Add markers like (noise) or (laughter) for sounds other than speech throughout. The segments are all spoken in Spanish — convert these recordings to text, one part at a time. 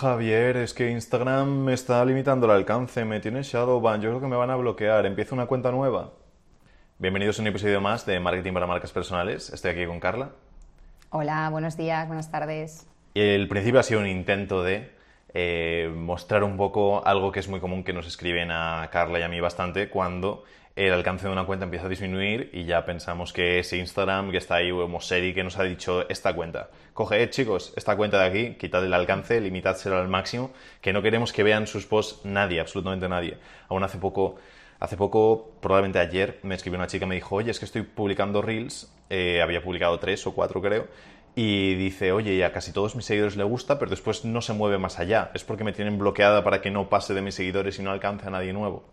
Javier, es que Instagram me está limitando el alcance, me tiene Shadowban, yo creo que me van a bloquear, empiezo una cuenta nueva. Bienvenidos a un episodio más de Marketing para Marcas Personales, estoy aquí con Carla. Hola, buenos días, buenas tardes. El principio ha sido un intento de eh, mostrar un poco algo que es muy común que nos escriben a Carla y a mí bastante cuando el alcance de una cuenta empieza a disminuir y ya pensamos que es Instagram, que está ahí, o Seri, que nos ha dicho esta cuenta. Coge, eh, chicos, esta cuenta de aquí, quitad el alcance, limitádselo al máximo, que no queremos que vean sus posts nadie, absolutamente nadie. Aún hace poco, hace poco, probablemente ayer, me escribió una chica y me dijo, oye, es que estoy publicando Reels, eh, había publicado tres o cuatro creo, y dice, oye, y a casi todos mis seguidores le gusta, pero después no se mueve más allá. Es porque me tienen bloqueada para que no pase de mis seguidores y no alcance a nadie nuevo.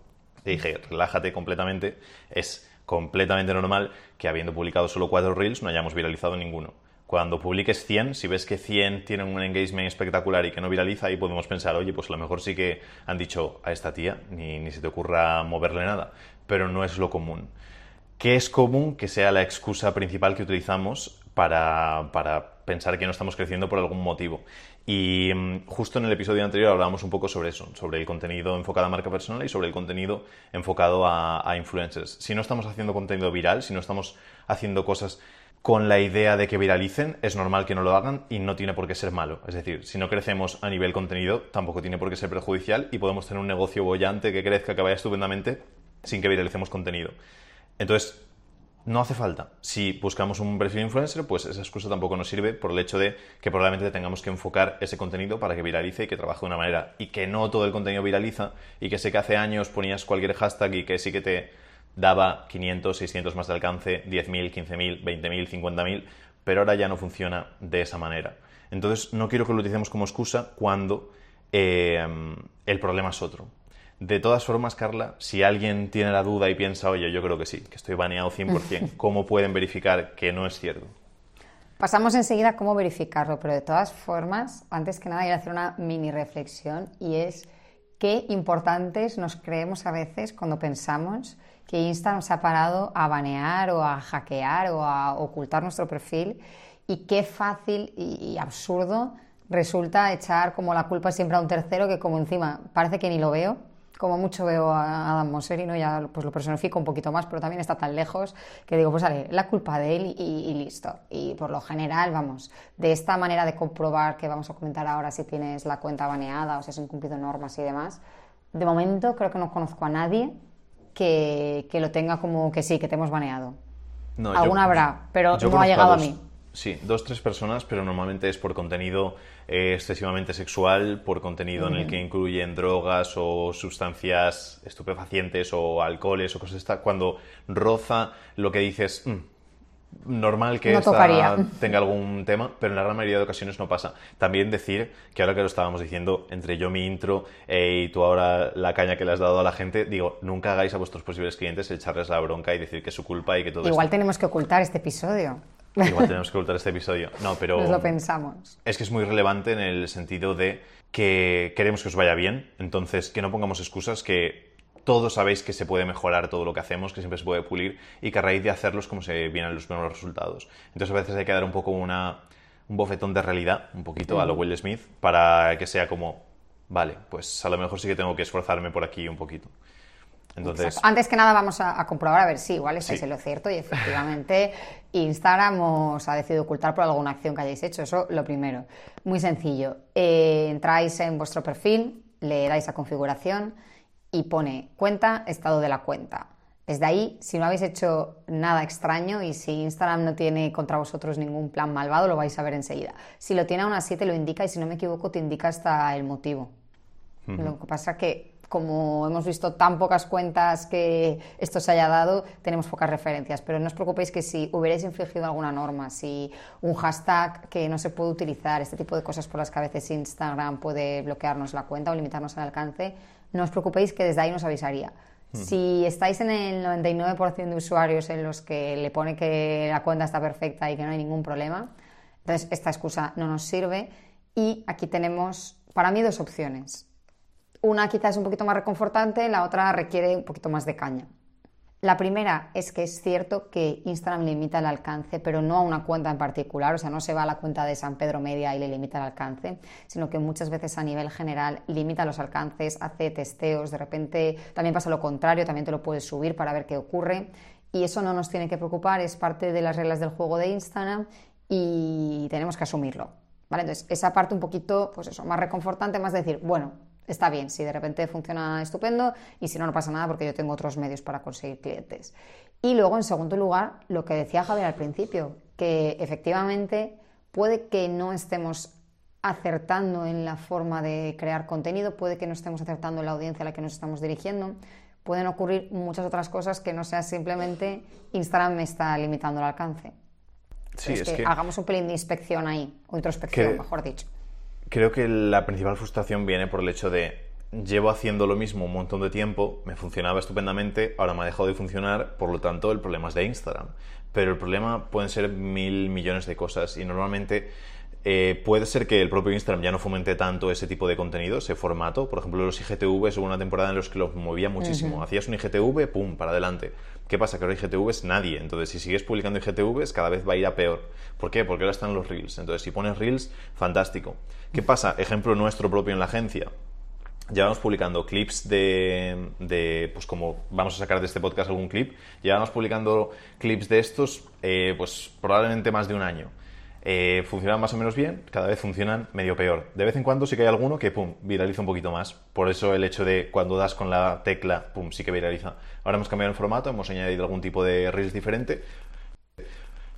Le dije, relájate completamente, es completamente normal que habiendo publicado solo cuatro reels no hayamos viralizado ninguno. Cuando publiques 100, si ves que 100 tienen un engagement espectacular y que no viraliza, ahí podemos pensar, oye, pues a lo mejor sí que han dicho a esta tía, ni, ni se te ocurra moverle nada, pero no es lo común. ¿Qué es común que sea la excusa principal que utilizamos para, para pensar que no estamos creciendo por algún motivo. Y mm, justo en el episodio anterior hablábamos un poco sobre eso, sobre el contenido enfocado a marca personal y sobre el contenido enfocado a, a, influencers. Si no estamos haciendo contenido viral, si no estamos haciendo cosas con la idea de que viralicen, es normal que no lo hagan y no tiene por qué ser malo. Es decir, si no crecemos a nivel contenido, tampoco tiene por qué ser perjudicial y podemos tener un negocio bollante que crezca, que vaya estupendamente, sin que viralicemos contenido. Entonces, no hace falta. Si buscamos un perfil influencer, pues esa excusa tampoco nos sirve por el hecho de que probablemente tengamos que enfocar ese contenido para que viralice y que trabaje de una manera. Y que no todo el contenido viraliza y que sé que hace años ponías cualquier hashtag y que sí que te daba 500, 600 más de alcance, 10.000, 15.000, 20.000, 50.000, pero ahora ya no funciona de esa manera. Entonces no quiero que lo utilicemos como excusa cuando eh, el problema es otro. De todas formas, Carla, si alguien tiene la duda y piensa, oye, yo creo que sí, que estoy baneado 100%, (laughs) ¿cómo pueden verificar que no es cierto? Pasamos enseguida a cómo verificarlo, pero de todas formas, antes que nada, quiero hacer una mini reflexión y es qué importantes nos creemos a veces cuando pensamos que Insta nos ha parado a banear o a hackear o a ocultar nuestro perfil y qué fácil y absurdo resulta echar como la culpa siempre a un tercero que como encima parece que ni lo veo como mucho veo a Adam Mosseri, ¿no? ya pues lo personifico un poquito más, pero también está tan lejos que digo, pues vale, la culpa de él y, listo. Y por lo general, vamos, de esta manera de comprobar que vamos a comentar ahora si tienes la cuenta baneada o si has incumplido normas y demás, de momento creo que no conozco a nadie que, lo tenga como que sí, que te hemos baneado. No, Alguna habrá, pero no ha llegado a mí. Sí, dos, tres personas, pero normalmente es por contenido eh, excesivamente sexual, por contenido en el que incluyen drogas o sustancias estupefacientes o alcoholes o cosas estas. Cuando roza lo que dices, mm, normal que tenga algún tema, pero en la gran mayoría de ocasiones no pasa. También decir que ahora que lo estábamos diciendo, entre yo mi intro eh, y tú ahora la caña que le has dado a la gente, digo, nunca hagáis a vuestros posibles clientes echarles la bronca y decir que es su culpa y que todo Igual tenemos que ocultar este episodio. Igual tenemos que ocultar este episodio. No, pero. Nos lo pensamos. Es que es muy relevante en el sentido de que queremos que os vaya bien, entonces que no pongamos excusas, que todos sabéis que se puede mejorar todo lo que hacemos, que siempre se puede pulir y que a raíz de hacerlos como se vienen los buenos resultados. Entonces a veces hay que dar un poco una, un bofetón de realidad, un poquito a lo Will Smith, para que sea como, vale, pues a lo mejor sí que tengo que esforzarme por aquí un poquito. Entonces... Antes que nada vamos a, comprobar a ver si igual estáis en lo cierto y efectivamente (laughs) Instagram os ha decidido ocultar por alguna acción que hayáis hecho. Eso lo primero. Muy sencillo. Eh, entráis en vuestro perfil, le dais a configuración y pone cuenta, estado de la cuenta. Desde ahí, si no habéis hecho nada extraño y si Instagram no tiene contra vosotros ningún plan malvado, lo vais a ver enseguida. Si lo tiene aún así, te lo indica y si no me equivoco, te indica hasta el motivo. Lo que pasa es que como hemos visto tan pocas cuentas que esto se haya dado, tenemos pocas referencias. Pero no os preocupéis que si hubierais infringido alguna norma, si un hashtag que no se puede utilizar, este tipo de cosas por las que a veces Instagram puede bloquearnos la cuenta o limitarnos el alcance, no os preocupéis que desde ahí nos avisaría. Hmm. Si estáis en el 99% de usuarios en los que le pone que la cuenta está perfecta y que no hay ningún problema, entonces esta excusa no nos sirve. Y aquí tenemos, para mí, dos opciones una quizás es un poquito más reconfortante, la otra requiere un poquito más de caña. La primera es que es cierto que Instagram limita el alcance, pero no a una cuenta en particular, o sea, no se va a la cuenta de San Pedro Media y le limita el alcance, sino que muchas veces a nivel general limita los alcances, hace testeos, de repente también pasa lo contrario, también te lo puedes subir para ver qué ocurre y eso no nos tiene que preocupar, es parte de las reglas del juego de Instagram y tenemos que asumirlo. ¿vale? Entonces, esa parte un poquito, pues eso, más reconfortante, más decir, bueno, está bien, si de repente funciona estupendo y si no, no pasa nada porque yo tengo otros medios para conseguir clientes. Y luego, en segundo lugar, lo que decía Javier al principio, que efectivamente puede que no estemos acertando en la forma de crear contenido, puede que no estemos acertando en la audiencia a la que nos estamos dirigiendo, pueden ocurrir muchas otras cosas que no sea simplemente Instagram me está limitando el alcance. Sí, es, que, hagamos un pelín de inspección ahí, o introspección, mejor dicho. Creo que la principal frustración viene por el hecho de llevo haciendo lo mismo un montón de tiempo, me funcionaba estupendamente, ahora me ha dejado de funcionar, por lo tanto el problema es de Instagram. Pero el problema pueden ser mil millones de cosas y normalmente eh, puede ser que el propio Instagram ya no fomente tanto ese tipo de contenido, ese formato. Por ejemplo, los IGTV hubo una temporada en los que los movía muchísimo. Hacías un IGTV, ¡pum!, para adelante. ¿Qué pasa? Que ahora IGTV es nadie. Entonces, si sigues publicando IGTVs, cada vez va a ir a peor. ¿Por qué? Porque ahora están los Reels. Entonces, si pones Reels, fantástico. ¿Qué pasa? Ejemplo nuestro propio en la agencia. Llevamos publicando clips de, pues como vamos a sacar de este podcast algún clip, llevamos publicando clips de estos, eh, pues probablemente más de un año. Eh, funcionan más o menos bien, cada vez funcionan medio peor. De vez en cuando sí que hay alguno que, pum, viraliza un poquito más. Por eso el hecho de cuando das con la tecla, pum, sí que viraliza. Ahora hemos cambiado el formato, hemos añadido algún tipo de reels diferente,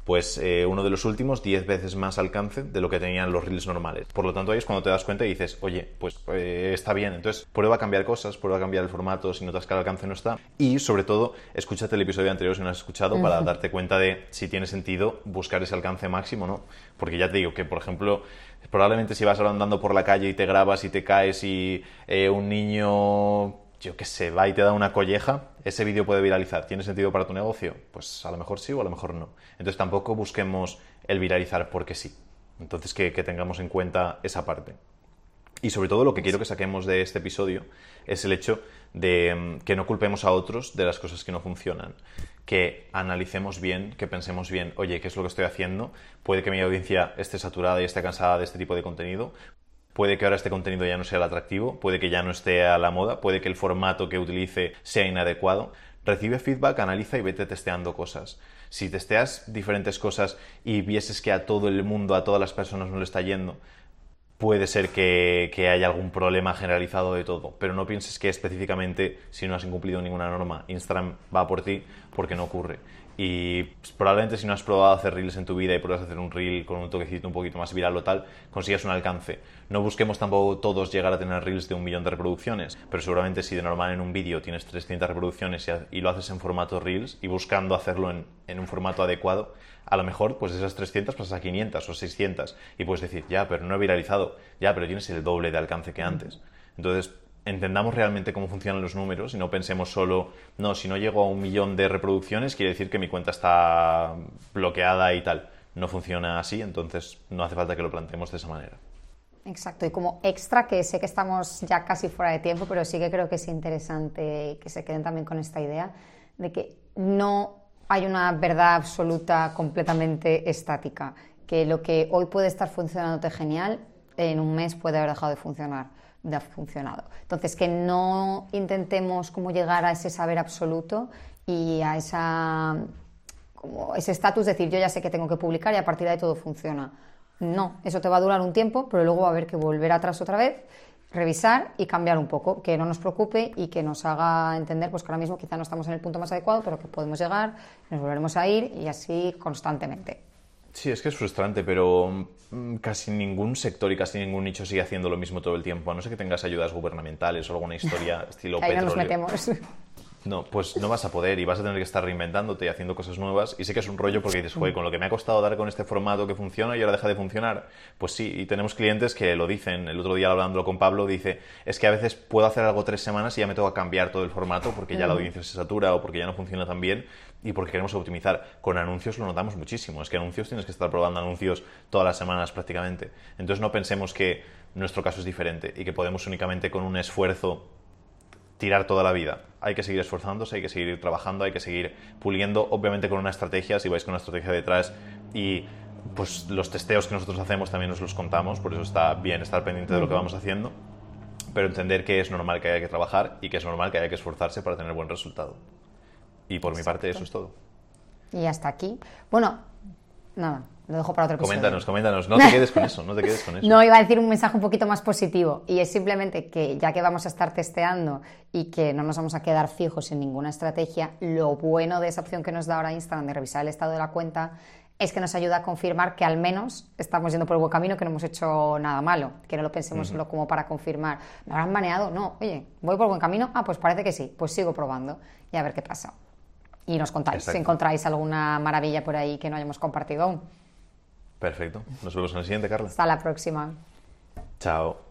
pues eh, uno de los últimos 10 veces más alcance de lo que tenían los reels normales. Por lo tanto, ahí es cuando te das cuenta y dices, oye, pues eh, está bien. Entonces, prueba a cambiar cosas, prueba a cambiar el formato si notas que el alcance no está. Y sobre todo, escúchate el episodio anterior si no has escuchado para darte cuenta de si tiene sentido buscar ese alcance máximo o no. Porque ya te digo que, por ejemplo, probablemente si vas andando por la calle y te grabas y te caes y eh, un niño yo qué sé, va y te da una colleja, ese vídeo puede viralizar. ¿Tiene sentido para tu negocio? Pues a lo mejor sí o a lo mejor no. Entonces tampoco busquemos el viralizar porque sí. Entonces que, tengamos en cuenta esa parte. Y sobre todo lo que quiero que saquemos de este episodio es el hecho de mm, que no culpemos a otros de las cosas que no funcionan. Que analicemos bien, que pensemos bien, oye, ¿qué es lo que estoy haciendo? Puede que mi audiencia esté saturada y esté cansada de este tipo de contenido. Puede que ahora este contenido ya no sea el atractivo, puede que ya no esté a la moda, puede que el formato que utilice sea inadecuado. Recibe feedback, analiza y vete testeando cosas. Si testeas diferentes cosas y vieses que a todo el mundo, a todas las personas no le está yendo, puede ser que, que, haya algún problema generalizado de todo, pero no pienses que específicamente si no has incumplido ninguna norma, Instagram va por ti porque no ocurre. Y pues, probablemente si no has probado hacer reels en tu vida y pruebas hacer un reel con un toquecito un poquito más viral o tal, consigas un alcance. No busquemos tampoco todos llegar a tener reels de un millón de reproducciones, pero seguramente si de normal en un vídeo tienes 300 reproducciones y, lo haces en formato reels y buscando hacerlo en, en un formato adecuado, a lo mejor pues esas 300 pasas a 500 o 600 y puedes decir, ya, pero no he viralizado, ya, pero tienes el doble de alcance que antes. Entonces, entendamos realmente cómo funcionan los números y no pensemos solo, no, si no llego a un millón de reproducciones quiere decir que mi cuenta está bloqueada y tal. No funciona así, entonces no hace falta que lo planteemos de esa manera. Exacto, y como extra, que sé que estamos ya casi fuera de tiempo, pero sí que creo que es interesante que se queden también con esta idea de que no hay una verdad absoluta completamente estática, que lo que hoy puede estar funcionándote genial, en un mes puede haber dejado de funcionar ha funcionado. Entonces, que no intentemos como llegar a ese saber absoluto y a esa, como ese estatus, decir, yo ya sé que tengo que publicar y a partir de ahí todo funciona. No, eso te va a durar un tiempo, pero luego va a haber que volver atrás otra vez, revisar y cambiar un poco, que no nos preocupe y que nos haga entender pues, que ahora mismo quizá no estamos en el punto más adecuado, pero que podemos llegar, nos volveremos a ir y así constantemente. Sí, es que es frustrante, pero mm, casi ningún sector y casi ningún nicho sigue haciendo lo mismo todo el tiempo, a no ser que tengas ayudas gubernamentales o alguna historia (laughs) estilo Ahí petróleo. No nos metemos. No, pues no vas a poder y vas a tener que estar reinventándote y haciendo cosas nuevas. Y sé que es un rollo porque dices, joder, con lo que me ha costado dar con este formato que funciona y ahora deja de funcionar. Pues sí, y tenemos clientes que lo dicen. El otro día hablándolo con Pablo, dice, es que a veces puedo hacer algo tres semanas y ya me tengo que cambiar todo el formato porque ya la audiencia se satura o porque ya no funciona tan bien y porque queremos optimizar. Con anuncios lo notamos muchísimo. Es que anuncios tienes que estar probando anuncios todas las semanas prácticamente. Entonces no pensemos que nuestro caso es diferente y que podemos únicamente con un esfuerzo tirar toda la vida. Hay que seguir esforzándose, hay que seguir trabajando, hay que seguir puliendo, obviamente con una estrategia, si vais con una estrategia detrás y pues los testeos que nosotros hacemos también nos los contamos, por eso está bien estar pendiente de lo que vamos haciendo, pero entender que es normal que haya que trabajar y que es normal que haya que esforzarse para tener buen resultado. Y por mi parte eso es todo. Y hasta aquí. Bueno, nada, lo dejo para otro episodio. Coméntanos, coméntanos. No te quedes con eso, no te quedes con (laughs) eso. No, iba a decir un mensaje un poquito más positivo. Y es simplemente que ya que vamos a estar testeando y que no nos vamos a quedar fijos en ninguna estrategia, lo bueno de esa opción que nos da ahora Instagram de revisar el estado de la cuenta es que nos ayuda a confirmar que al menos estamos yendo por el buen camino, que no hemos hecho nada malo, que no lo pensemos solo como para confirmar. ¿Me habrán baneado? No. Oye, ¿voy por buen camino? Ah, pues parece que sí. Pues sigo probando y a ver qué pasa. Y nos contáis si encontráis alguna maravilla por ahí que no hayamos compartido aún. Perfecto. Nos vemos en el siguiente, Carla. Hasta la próxima. Chao.